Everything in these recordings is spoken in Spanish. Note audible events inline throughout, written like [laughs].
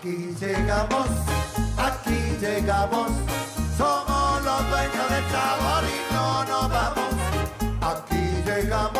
Aquí llegamos, aquí llegamos, somos los dueños del sabor y no nos vamos. Aquí llegamos,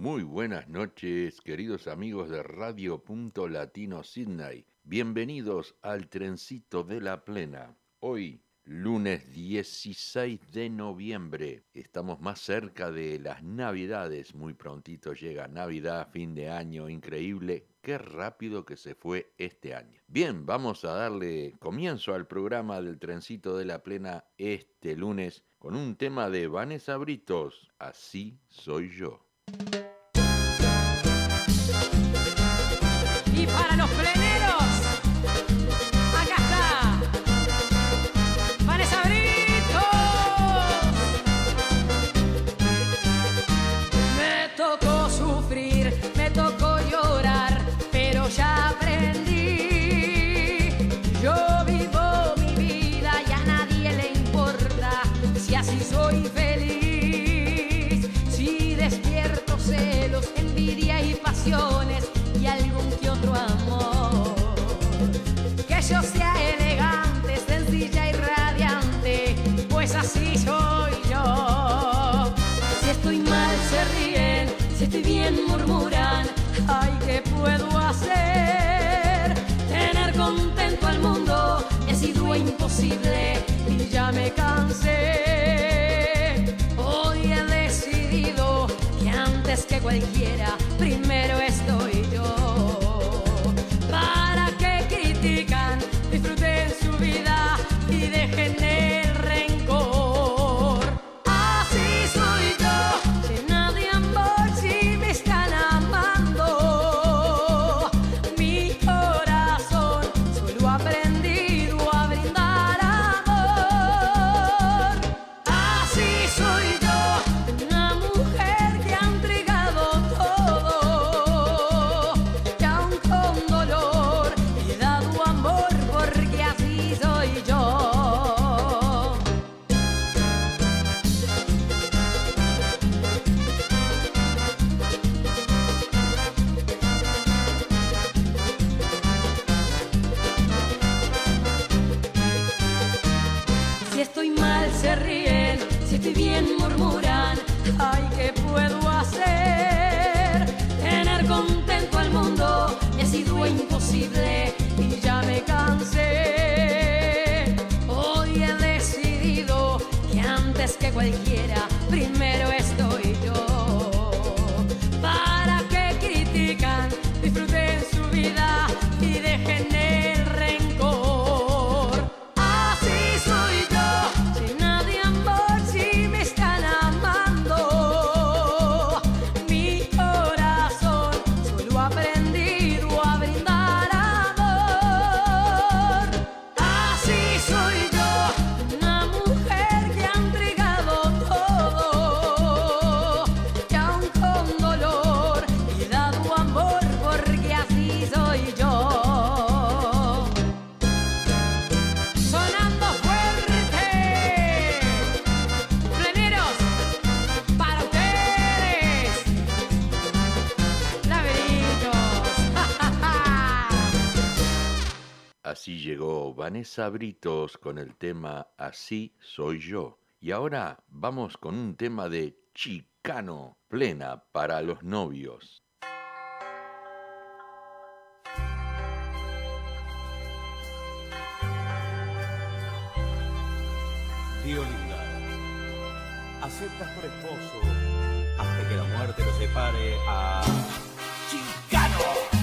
Muy buenas noches, queridos amigos de Radio Punto Latino Sydney. Bienvenidos al trencito de la plena. Hoy, lunes 16 de noviembre, estamos más cerca de las Navidades. Muy prontito llega Navidad, fin de año, increíble. Qué rápido que se fue este año. Bien, vamos a darle comienzo al programa del trencito de la plena este lunes con un tema de Vanessa Britos. Así soy yo. Y para los pleneros, Hoy he decidido que antes que cualquiera, murmuran, ay, ¿qué puedo Vanessa con el tema Así soy yo. Y ahora vamos con un tema de chicano, plena para los novios. Tío linda, aceptas por esposo hasta que la muerte lo separe a Chicano.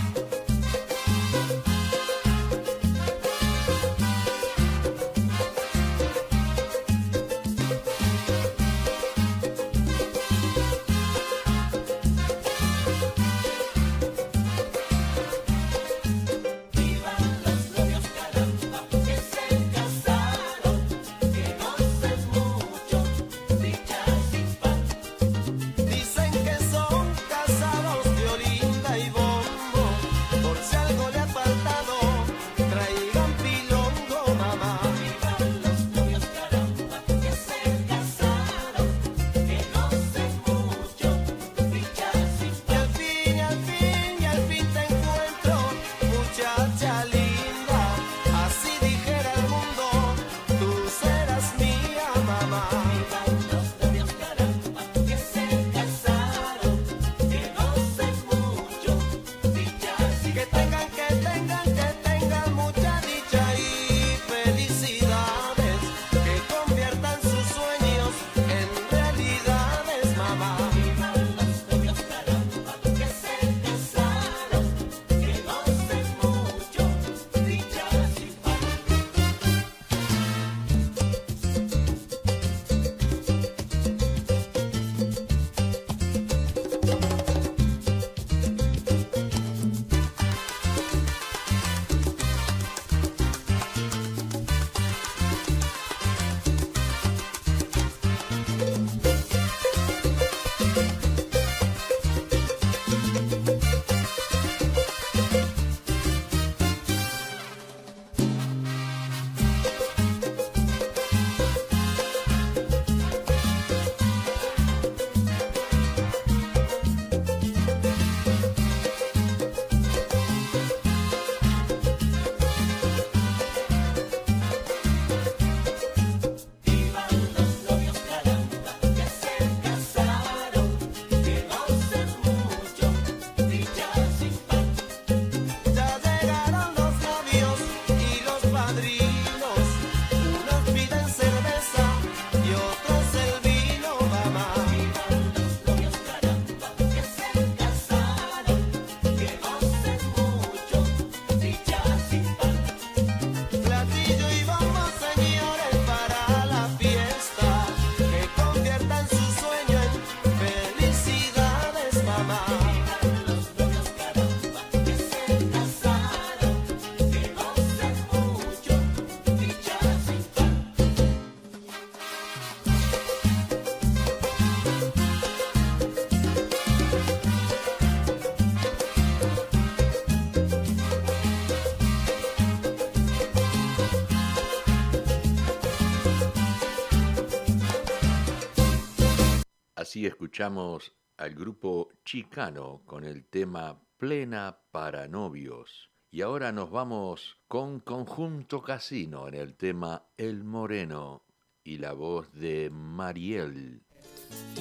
Así escuchamos al grupo Chicano con el tema Plena para Novios. Y ahora nos vamos con Conjunto Casino en el tema El Moreno y la voz de Mariel.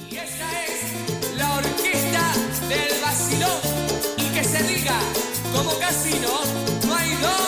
Y esta es la orquesta del vacilón y que se diga como casino, no hay dos.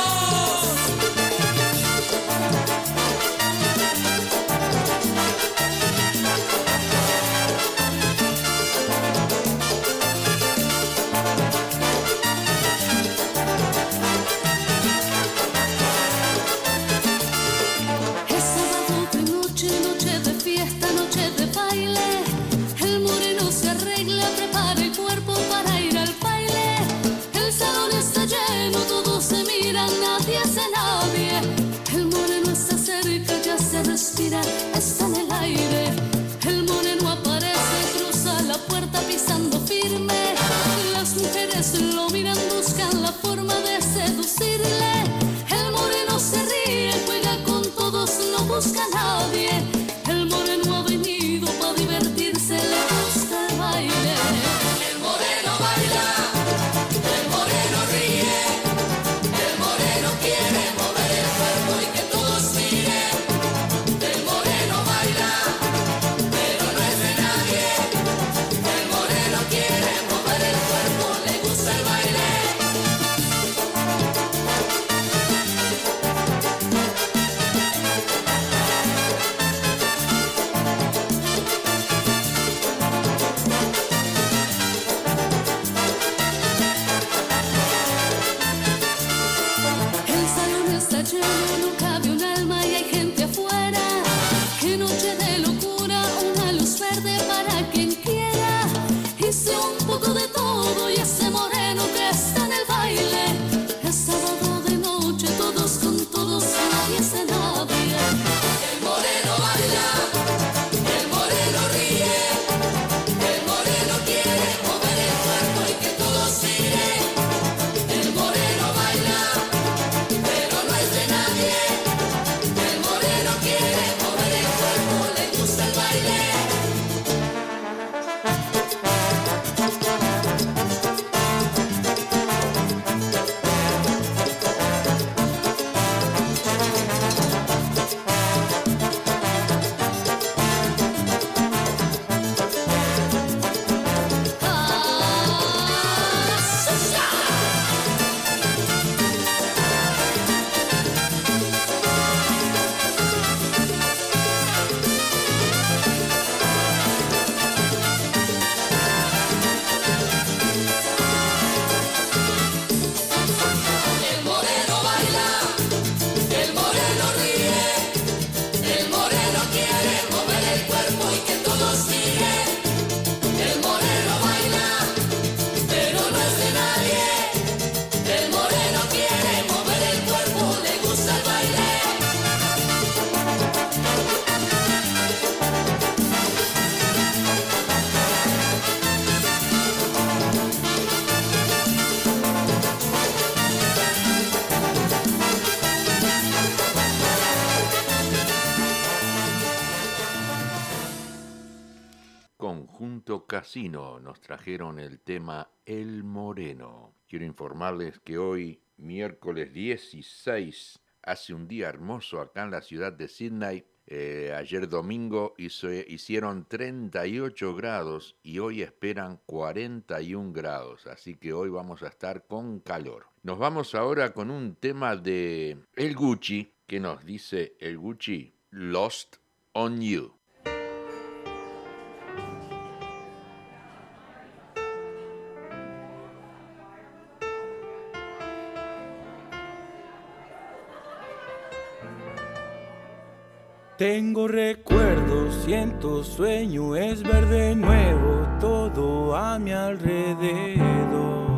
Nos trajeron el tema El Moreno. Quiero informarles que hoy, miércoles 16, hace un día hermoso acá en la ciudad de Sydney. Eh, ayer domingo hizo, hicieron 38 grados y hoy esperan 41 grados, así que hoy vamos a estar con calor. Nos vamos ahora con un tema de El Gucci, que nos dice El Gucci, Lost on You. Tengo recuerdos, siento sueño, es verde nuevo todo a mi alrededor.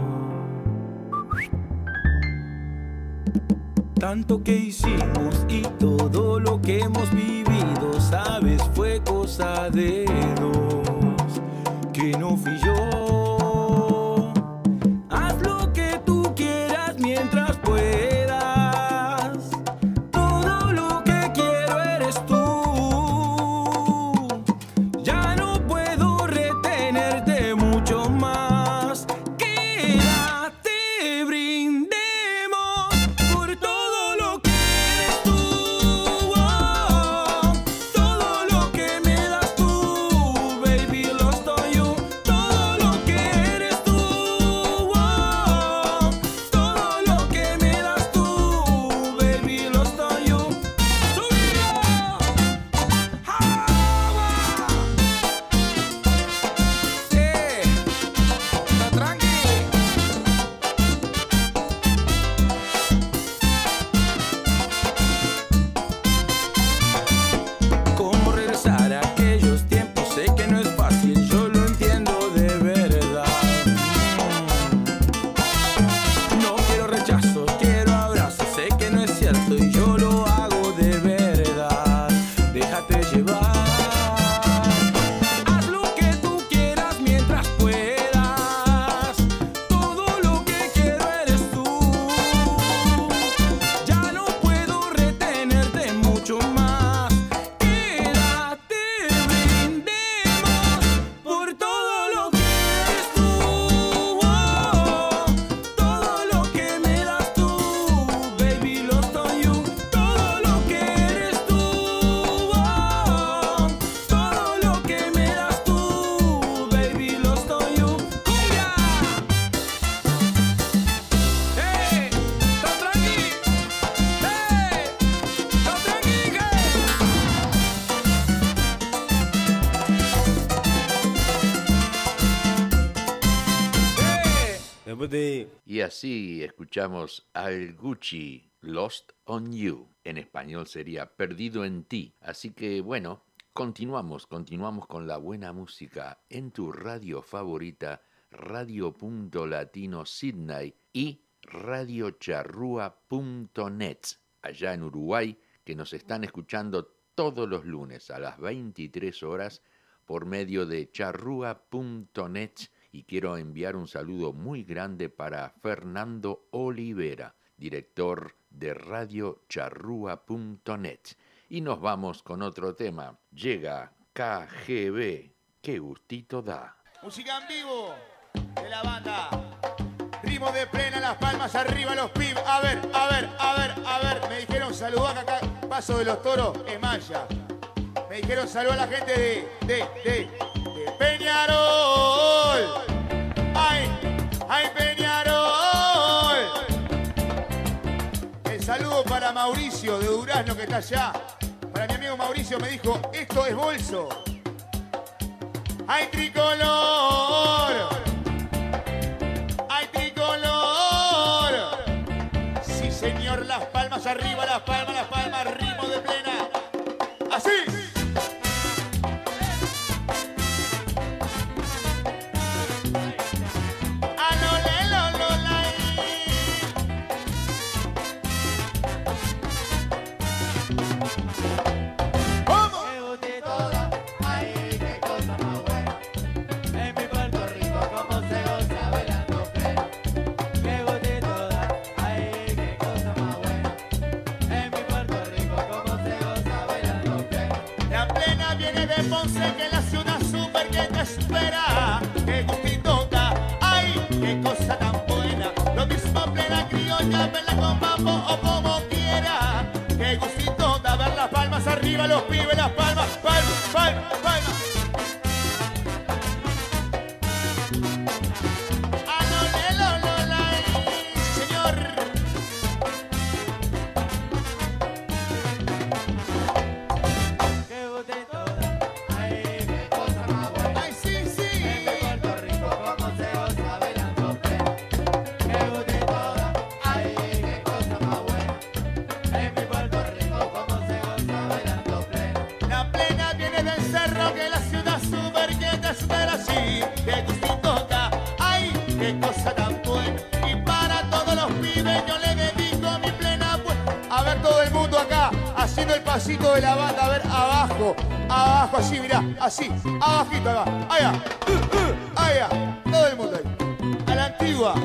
Tanto que hicimos y todo lo que hemos vivido, sabes, fue cosa de dos, que no fui yo. así escuchamos al Gucci Lost on You. En español sería Perdido en ti. Así que bueno, continuamos, continuamos con la buena música en tu radio favorita, Radio Punto Latino Sydney y radiocharrúa.net, allá en Uruguay, que nos están escuchando todos los lunes a las 23 horas por medio de charrúa.net y quiero enviar un saludo muy grande para Fernando Olivera, director de radiocharrúa.net. Y nos vamos con otro tema. Llega KGB. Qué gustito da. Música en vivo de la banda. Ritmo de plena, las palmas arriba, los pibes. A ver, a ver, a ver, a ver. Me dijeron saludar acá, paso de los toros, es Maya. Me dijeron saludar a la gente de, de, de Peñarol. Ay, ay, Peñarol. El saludo para Mauricio de Durazno que está allá. Para mi amigo Mauricio me dijo, esto es bolso. ¡Ay, tricolor! ¡Ay, tricolor! Sí, señor, las palmas arriba, las palmas, las palmas, ritmo de plena. ¡Así! Arriba, los pibes, las pasito de la banda. A ver, abajo, abajo, así, mirá, así, abajito, acá. Allá, uh, uh, allá, todo el mundo ahí. A la antigua.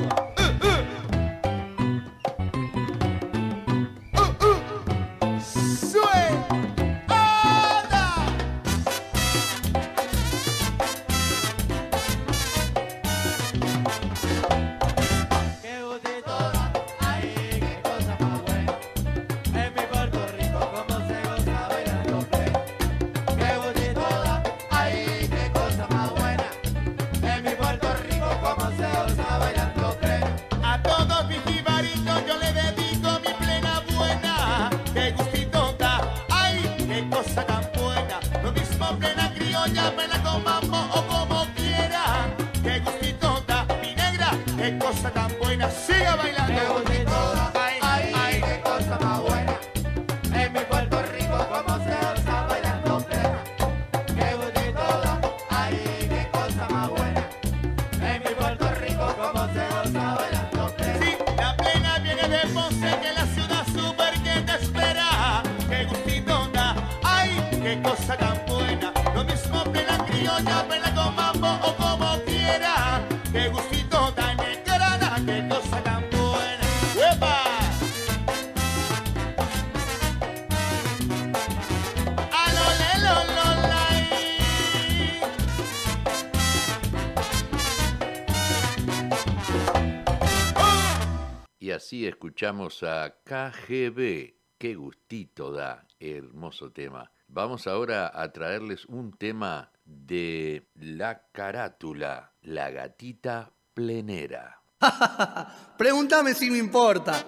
Escuchamos a KGB. Qué gustito da, hermoso tema. Vamos ahora a traerles un tema de La Carátula, la gatita plenera. [laughs] Pregúntame si me importa.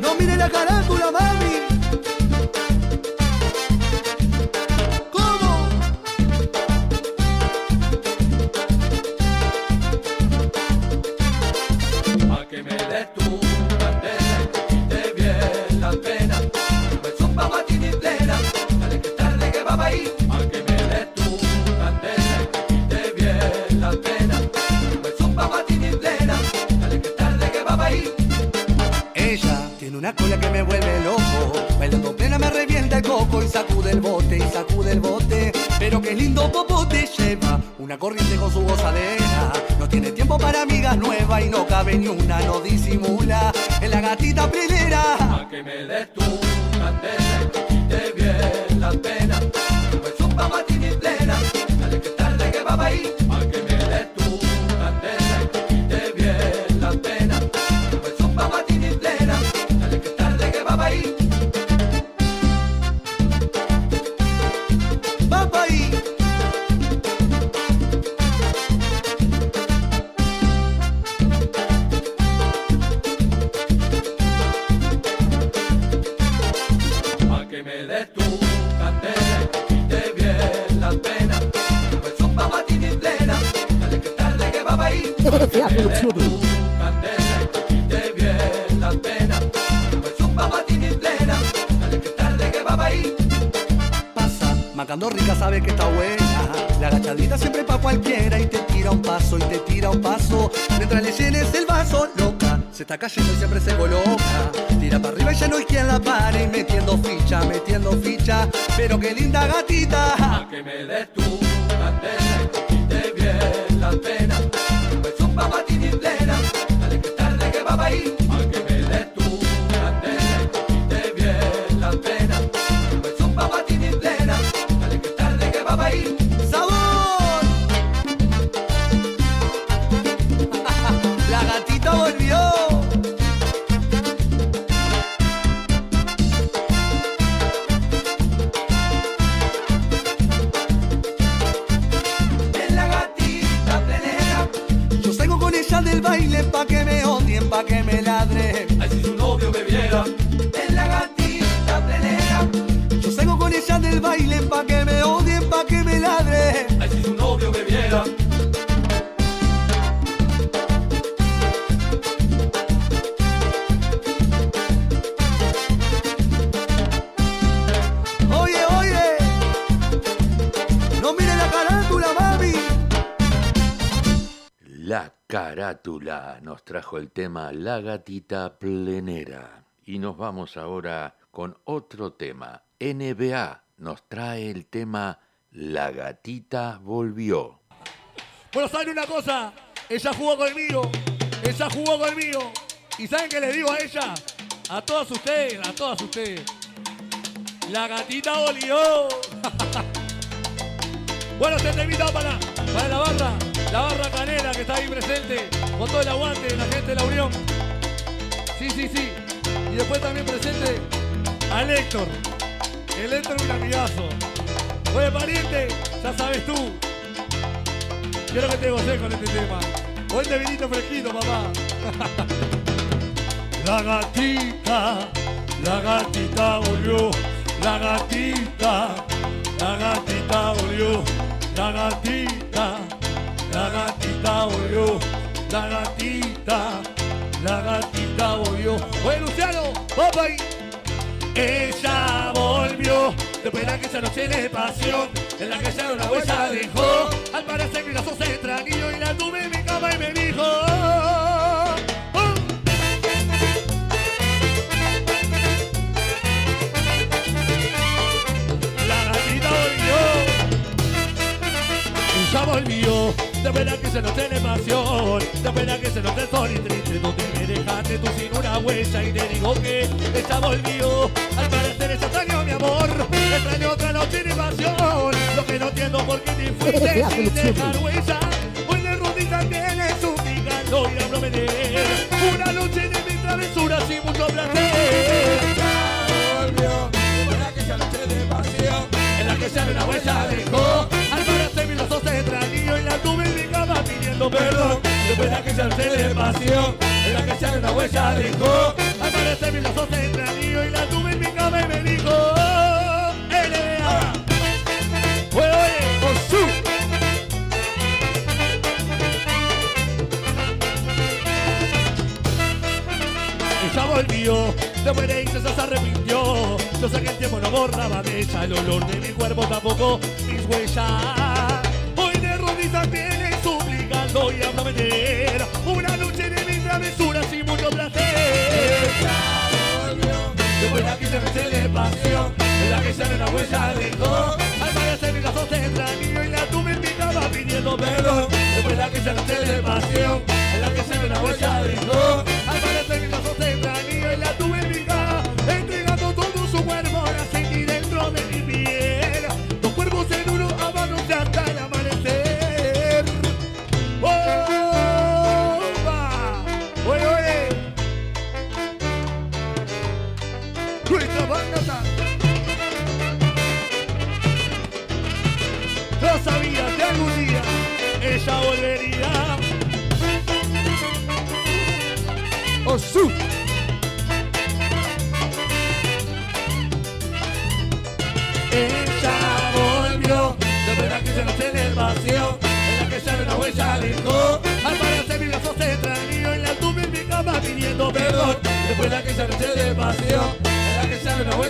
No mire la carátula, mami. Lindo popote lleva una corriente con su gozadera. No tiene tiempo para amigas nuevas y no cabe ni una, no disimula. En la gatita pelera. Macando rica sabe que está buena. La agachadita siempre pa' cualquiera y te tira un paso y te tira un paso. Mientras le llenes el vaso, loca, se está cayendo y siempre se coloca. Tira para arriba y ya no hay quien la pare y metiendo ficha, metiendo ficha. Pero qué linda gatita. Que me des tu candela y te quite bien la pena. Pues trajo el tema La gatita plenera. Y nos vamos ahora con otro tema. NBA nos trae el tema La gatita volvió. Bueno, ¿saben una cosa? Ella jugó conmigo. Ella jugó conmigo. ¿Y saben qué les digo a ella? A todas ustedes, a todas ustedes. La gatita volvió. [laughs] bueno, se te invita para, para la barra, la barra canera que está ahí presente, con todo el aguante de la gente de la Unión. Sí, sí, sí. Y después también presente al Héctor. El Héctor un amigazo. Oye, pariente, ya sabes tú. Quiero que te goces con este tema. Hoy te vinito fresquito, papá. [laughs] la gatita, la gatita volvió. La gatita, la gatita volvió. La gatita, la gatita volvió. La gatita, la gatita volvió. Oye, Luciano, papá. ahí. Ella volvió después de aquella noche de pasión en la que ya una huella dejó. Al parecer que la sos extraño y la tuve en mi cama y me dijo. De verdad que se nos tiene pasión, de verdad que se nos el sol y triste, donde me dejaste tú sin una huella y te digo que ella volvió, al parecer es extraño mi amor, extraño otra noche de pasión, lo que no entiendo por qué te fuiste [laughs] sin dejar huella, hoy de rodillas viene suplicando y a prometer, una noche de mis travesuras y mucho placer. Ya volvió, de que esa noche de pasión, en la que ya una huella dejó, ojos se extraño y la cama pidiendo perdón. Después de aquella noche de en la que ya una huella dejó, al parecer mis ojos se extraño y la cama y me dijo, "Oh, NBA. Oye, oye, Osu. Ella volvió, después de irse se arrepintió. Yo sé que el tiempo no borraba de ella el olor de mi cuerpo, tampoco mis huellas sonrisa tienes suplicando y háblame de él. Una noche de mis travesuras y mucho placer. Después la quince se me le paseó, en la que ya no la huella dejó. Al parecer en las doce entra niño y la tuve estaba pidiendo perdón. Después la quince se le paseó, en la que ya no la huella dejó.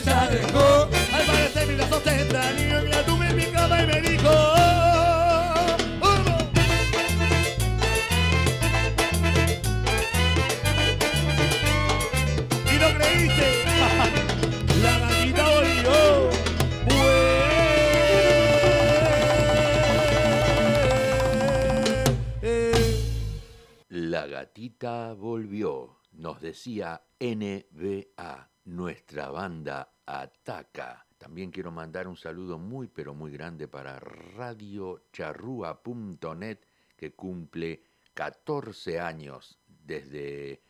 ya dejó. Al parecer mis brazos tendrán y yo la tuve en mi cama y me dijo. Y no creíste, [laughs] la gatita volvió. La gatita volvió nos decía NBA, nuestra banda ataca. También quiero mandar un saludo muy pero muy grande para radiocharrúa.net que cumple 14 años desde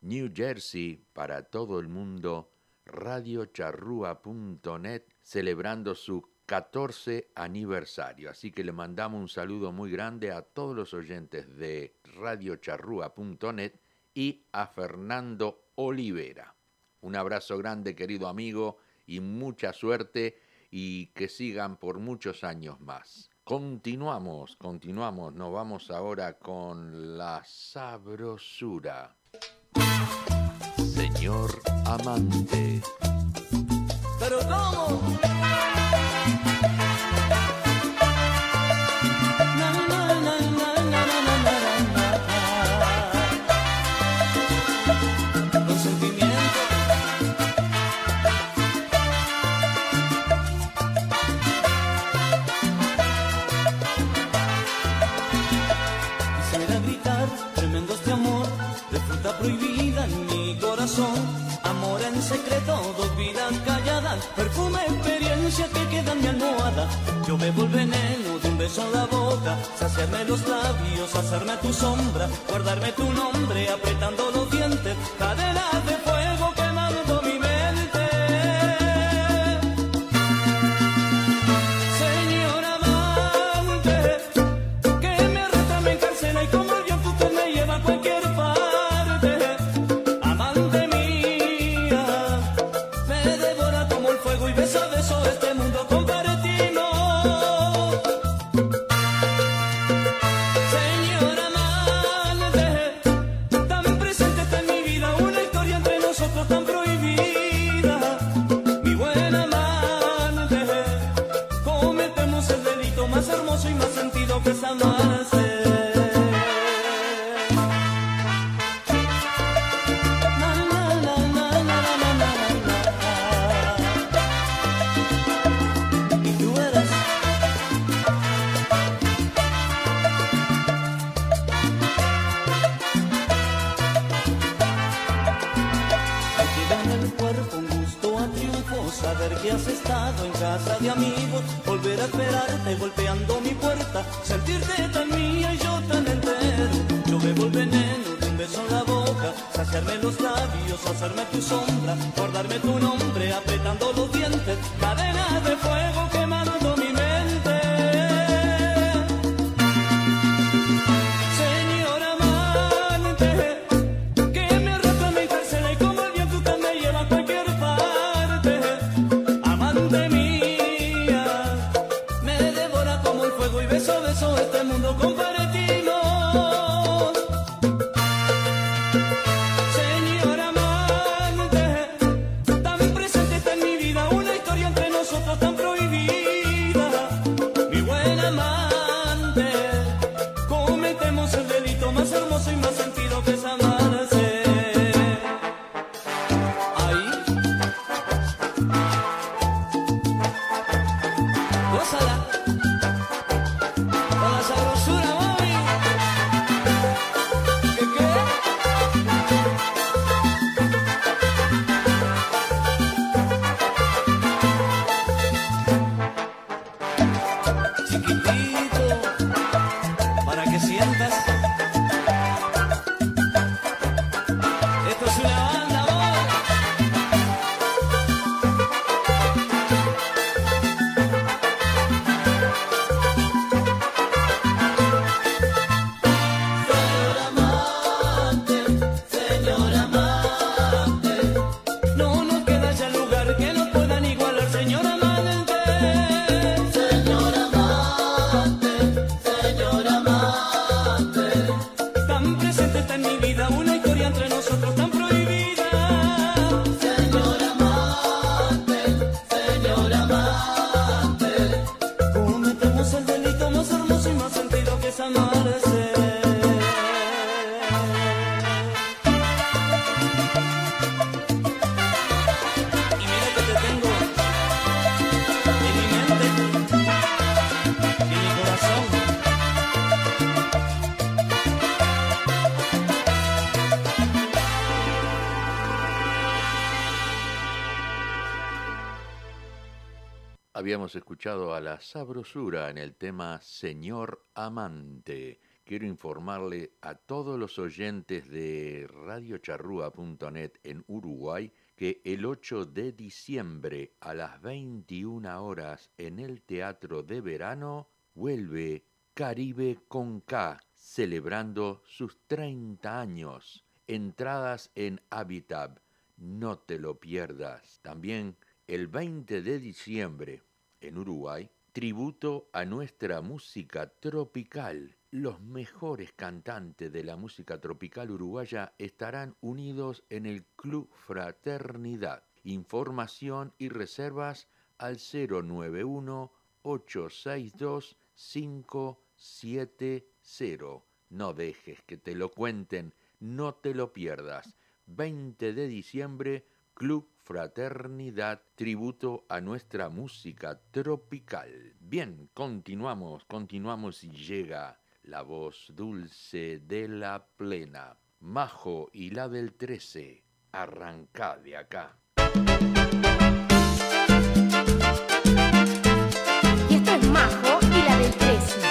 New Jersey para todo el mundo. Radiocharrúa.net celebrando su 14 aniversario. Así que le mandamos un saludo muy grande a todos los oyentes de radiocharrúa.net y a Fernando Olivera. Un abrazo grande, querido amigo, y mucha suerte y que sigan por muchos años más. Continuamos, continuamos, nos vamos ahora con la sabrosura. Señor amante. Pero. Perfume, experiencia que queda en mi almohada. Yo me veneno de un beso a la boca. Saciarme los labios, hacerme tu sombra. Guardarme tu nombre apretando los dientes. Cadena de fuego escuchado a la sabrosura en el tema Señor Amante. Quiero informarle a todos los oyentes de radiocharrúa.net en Uruguay que el 8 de diciembre a las 21 horas en el Teatro de Verano vuelve Caribe con K, celebrando sus 30 años. Entradas en Habitat. No te lo pierdas. También el 20 de diciembre en Uruguay, tributo a nuestra música tropical. Los mejores cantantes de la música tropical uruguaya estarán unidos en el Club Fraternidad. Información y reservas al 091 862 570. No dejes que te lo cuenten, no te lo pierdas. 20 de diciembre Club Fraternidad, tributo a nuestra música tropical. Bien, continuamos, continuamos y llega la voz dulce de la plena. Majo y la del 13, arrancá de acá. Y esto es Majo y la del 13.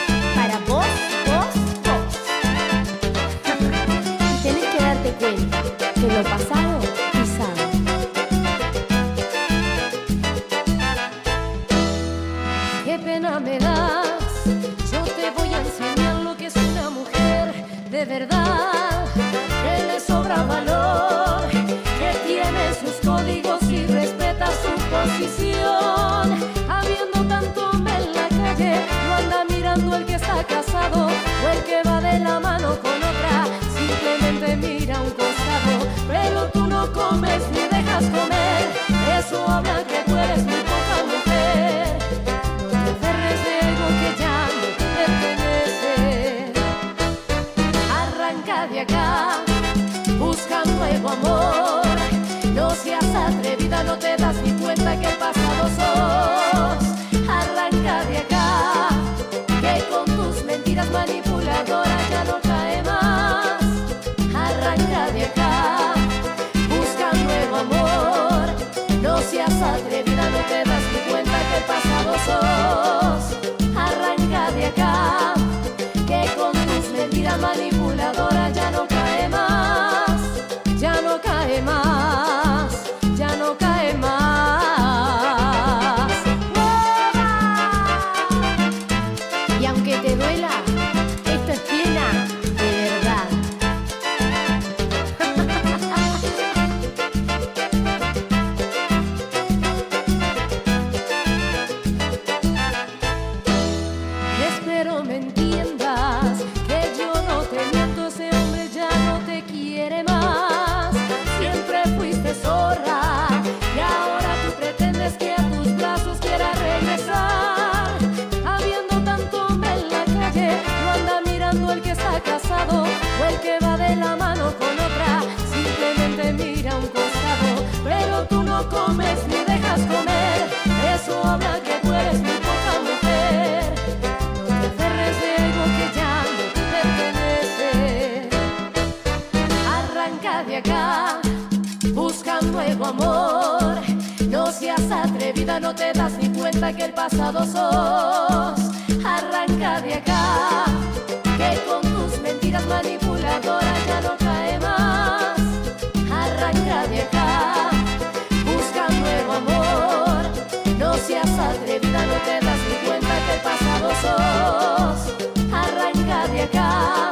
sangre, vida, no te das ni cuenta que el pasado sos. Arranca de acá,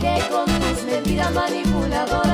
que con tus mentiras manipuladoras.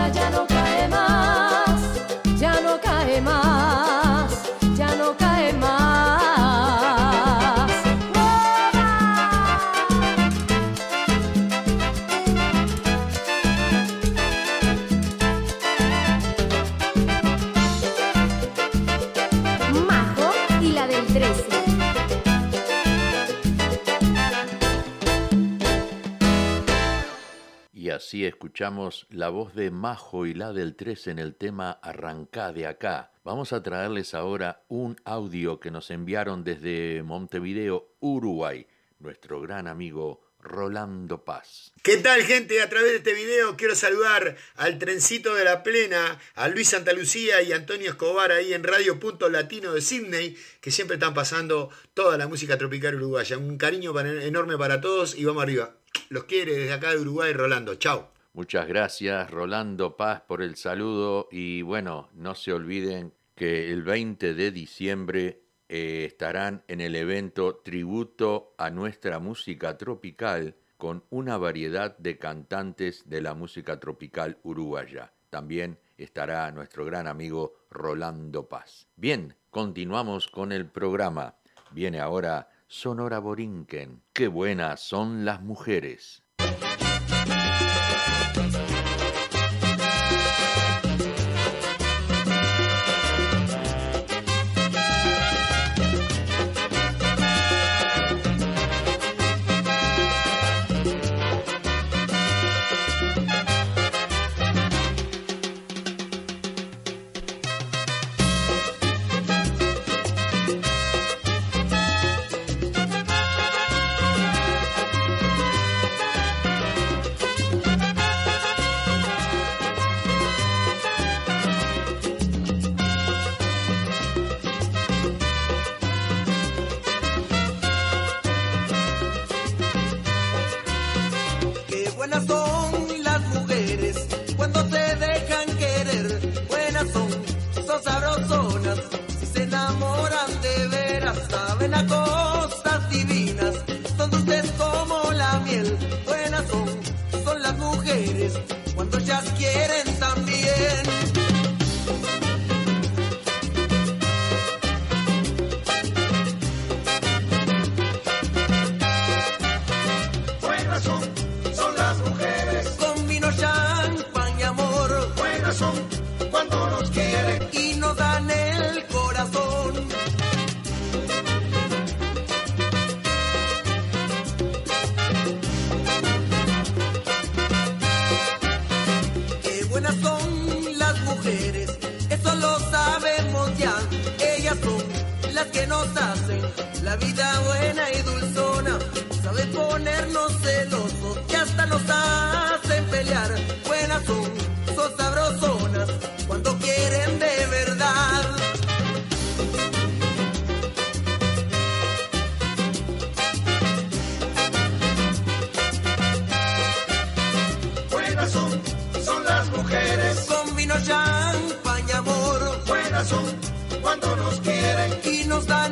escuchamos la voz de Majo y la del 3 en el tema Arrancá de acá. Vamos a traerles ahora un audio que nos enviaron desde Montevideo, Uruguay, nuestro gran amigo Rolando Paz. ¿Qué tal gente? A través de este video quiero saludar al trencito de la plena, a Luis Santa Lucía y Antonio Escobar ahí en Radio Punto Latino de Sydney, que siempre están pasando toda la música tropical uruguaya. Un cariño enorme para todos y vamos arriba. Los quiere desde acá de Uruguay, Rolando. Chao. Muchas gracias Rolando Paz por el saludo y bueno, no se olviden que el 20 de diciembre eh, estarán en el evento Tributo a nuestra música tropical con una variedad de cantantes de la música tropical uruguaya. También estará nuestro gran amigo Rolando Paz. Bien, continuamos con el programa. Viene ahora Sonora Borinquen. Qué buenas son las mujeres. Nos dan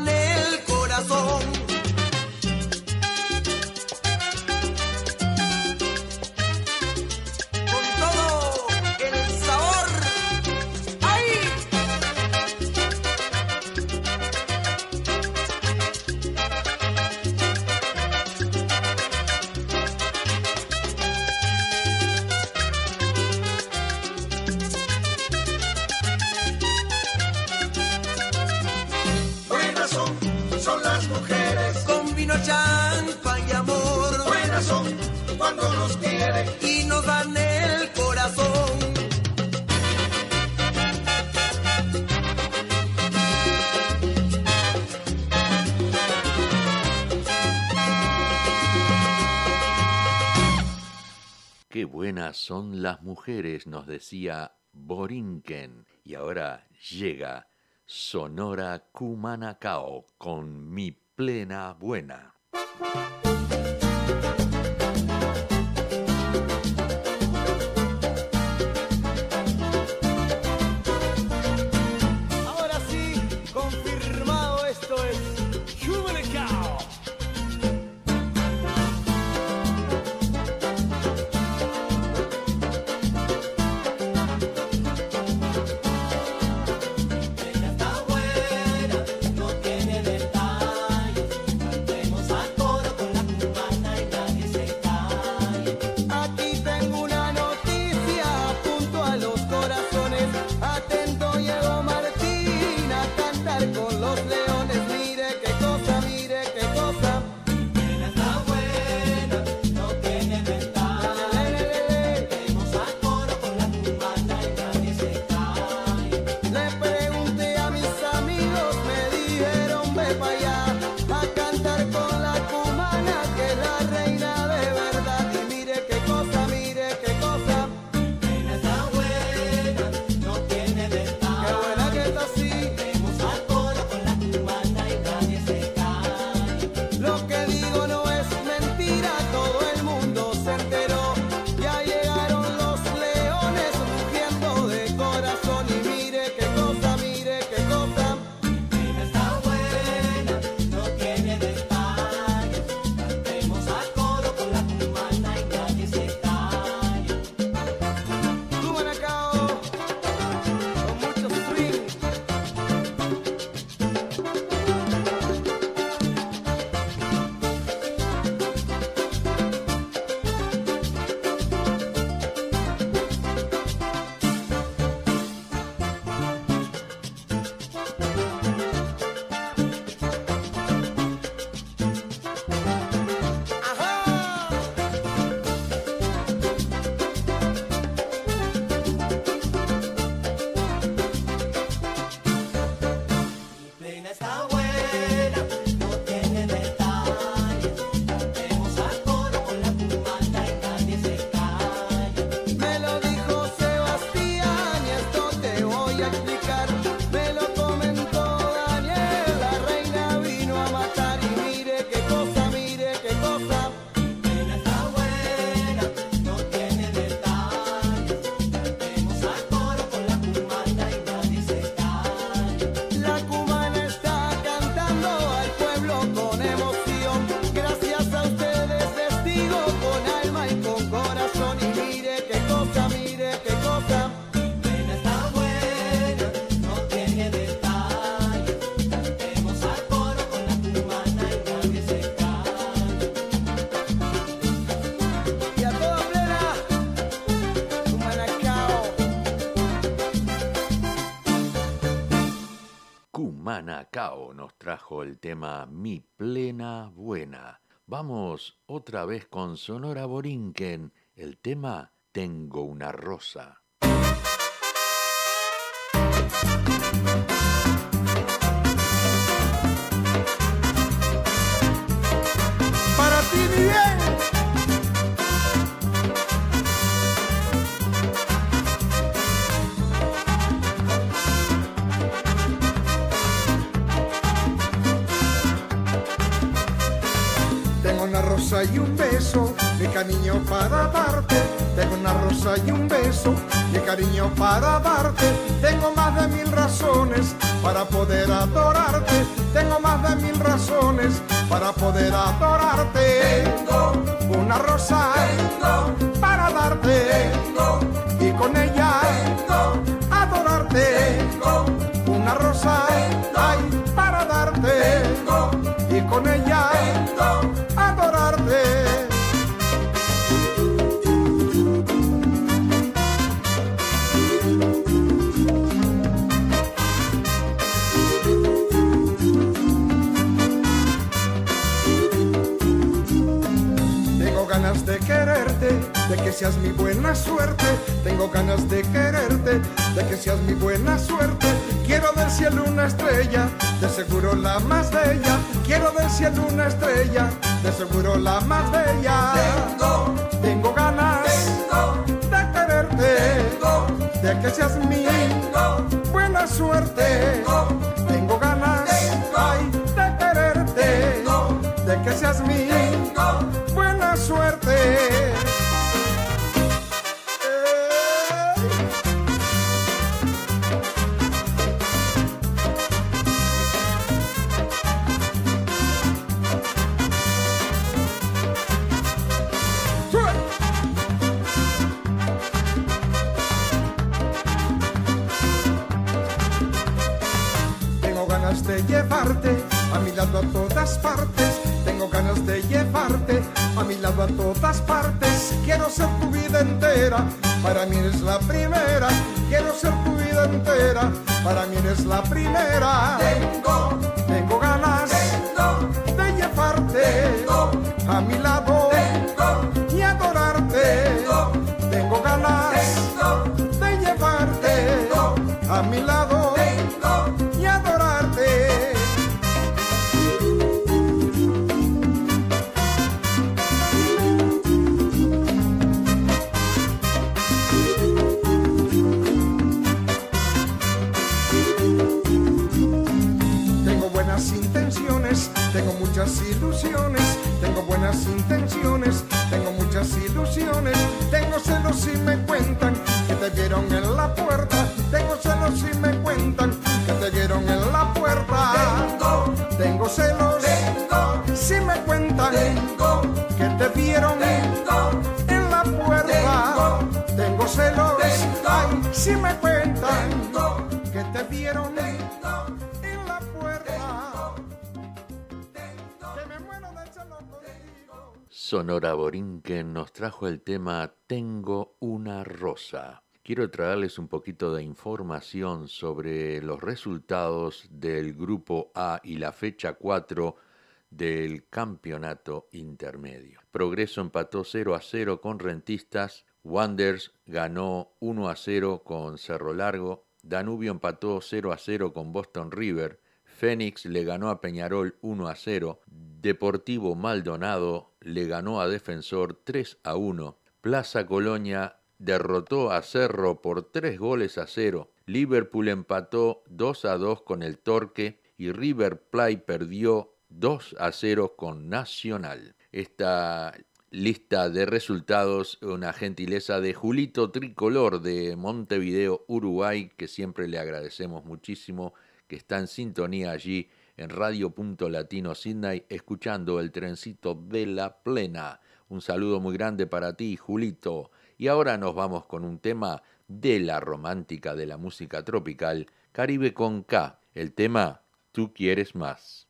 mujeres, nos decía Borinquen. Y ahora llega Sonora Cumanacao con mi plena buena. Nos trajo el tema Mi plena buena. Vamos otra vez con Sonora Borinquen, el tema Tengo una rosa. Rosa y un beso, mi cariño para darte. Tengo una rosa y un beso, mi cariño para darte. Tengo más de mil razones para poder adorarte. Tengo más de mil razones para poder adorarte. Tengo una rosa para darte. y con ella seas mi buena suerte. Tengo ganas de quererte, de que seas mi buena suerte. Quiero del cielo una estrella, de seguro la más bella. Quiero del cielo una estrella, de seguro la más bella. Tengo, tengo ganas de quererte, de que seas mi buena suerte. A todas partes. Quiero ser tu vida entera, para mí eres la primera. Quiero ser tu vida entera, para mí eres la primera. En la puerta. Tengo celos, ay, si me cuentan que te vieron en la puerta. Que me muero de celo contigo. Sonora Borinquen nos trajo el tema Tengo una rosa. Quiero traerles un poquito de información sobre los resultados del grupo A y la fecha 4 del campeonato intermedio. Progreso empató 0 a 0 con Rentistas, Wanders ganó 1 a 0 con Cerro Largo, Danubio empató 0 a 0 con Boston River, Fénix le ganó a Peñarol 1 a 0, Deportivo Maldonado le ganó a Defensor 3 a 1, Plaza Colonia derrotó a Cerro por 3 goles a 0, Liverpool empató 2 a 2 con el Torque y River Plate perdió 2 a 0 con Nacional. Esta lista de resultados, una gentileza de Julito Tricolor de Montevideo, Uruguay, que siempre le agradecemos muchísimo, que está en sintonía allí en Radio Punto Latino Sydney, escuchando el trencito de la plena. Un saludo muy grande para ti, Julito. Y ahora nos vamos con un tema de la romántica de la música tropical, Caribe con K, el tema Tú quieres más.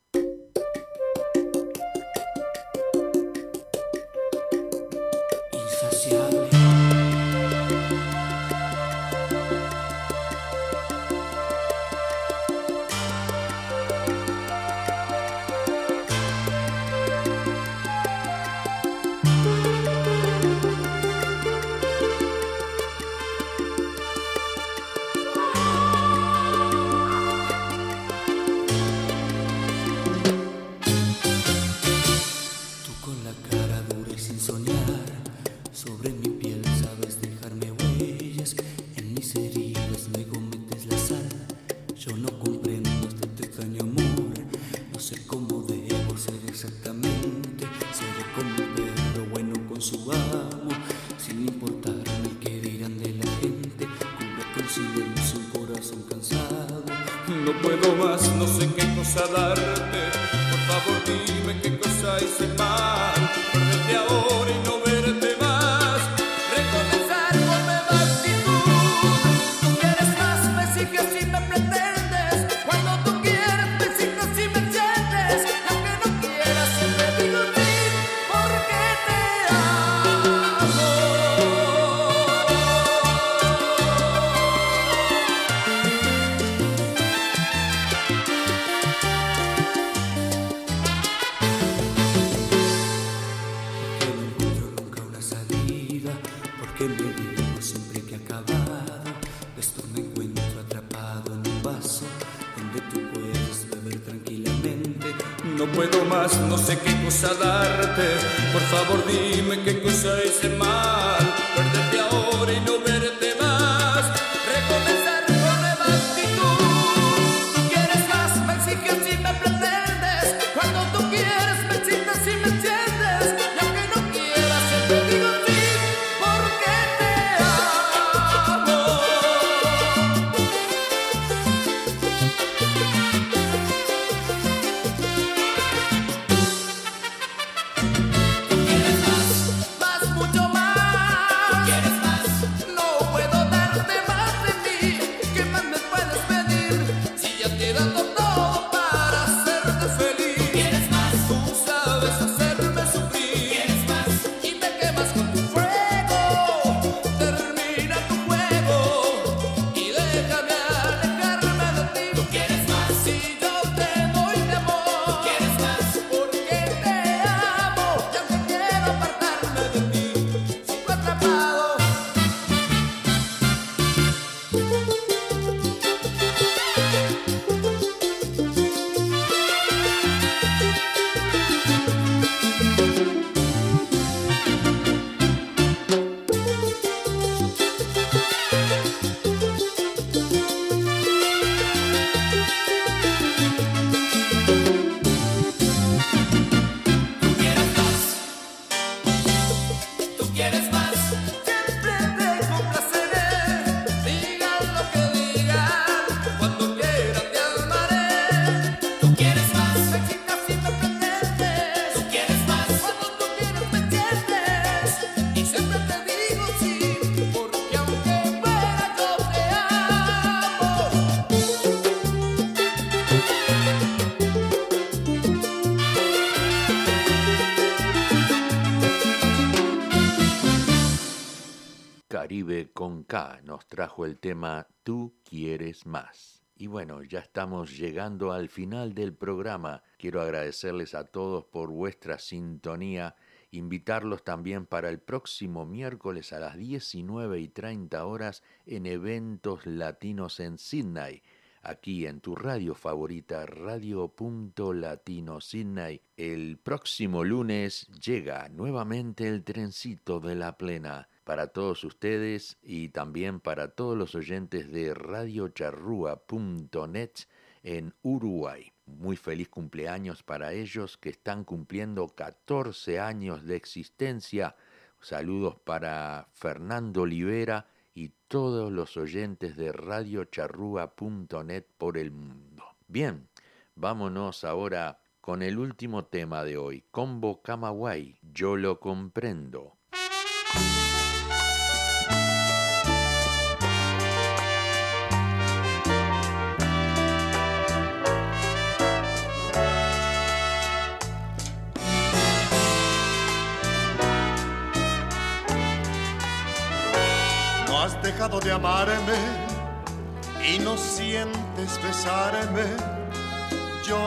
Puedo más, no sé qué cosa darte. Por favor, dime qué cosa hice mal. Perderte ahora y no verte nos trajo el tema Tú quieres más. Y bueno, ya estamos llegando al final del programa. Quiero agradecerles a todos por vuestra sintonía, invitarlos también para el próximo miércoles a las 19 y 30 horas en eventos latinos en Sydney. Aquí en tu radio favorita, Radio. El próximo lunes llega nuevamente el trencito de la plena para todos ustedes y también para todos los oyentes de radiocharrúa.net en Uruguay. Muy feliz cumpleaños para ellos que están cumpliendo 14 años de existencia. Saludos para Fernando Olivera y todos los oyentes de radiocharrúa.net por el mundo. Bien, vámonos ahora con el último tema de hoy, Combo Camagüey, Yo lo comprendo. Has dejado de amarme y no sientes besarme. Yo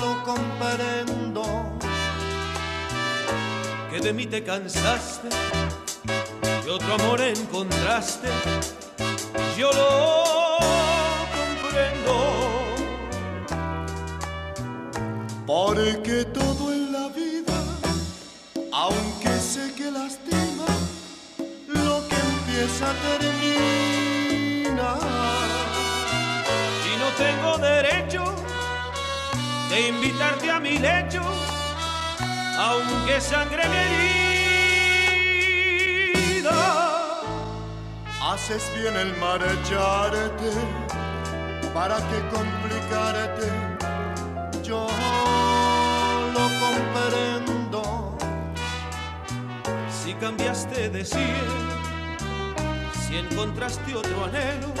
lo comprendo. Que de mí te cansaste, que otro amor encontraste. Yo lo comprendo. Porque todo en la vida, aunque sé que lastima, lo que empieza termina. tengo derecho de invitarte a mi lecho, aunque sangre mi herida. Haces bien el marcharte, ¿para qué complicarte? Yo lo comprendo. Si cambiaste de cielo, si encontraste otro anhelo,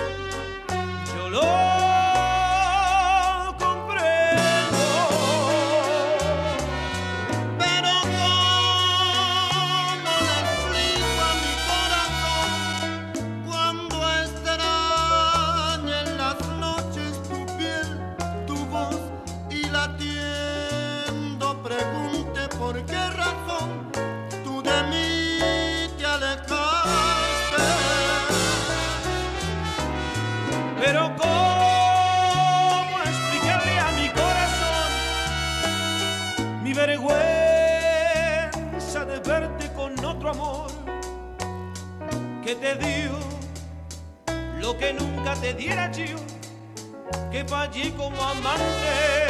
yo lo que te dio lo que nunca te diera yo, que fallé como amante?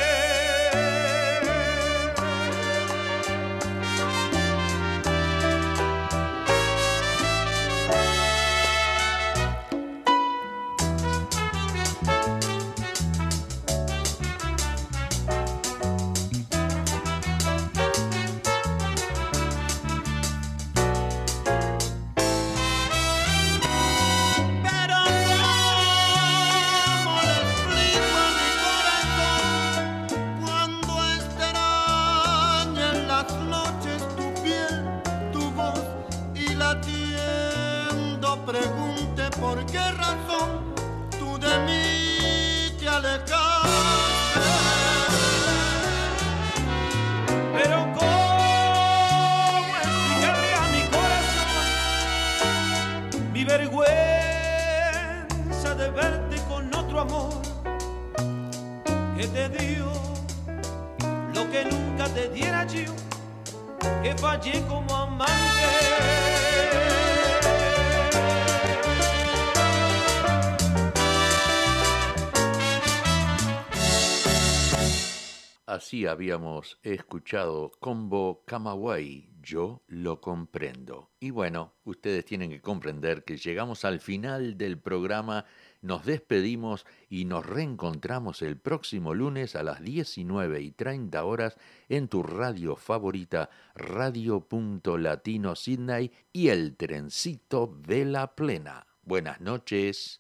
Así habíamos escuchado Combo Camagüey, yo lo comprendo. Y bueno, ustedes tienen que comprender que llegamos al final del programa, nos despedimos y nos reencontramos el próximo lunes a las 19 y 30 horas en tu radio favorita, Radio Latino Sydney y el trencito de la plena. Buenas noches.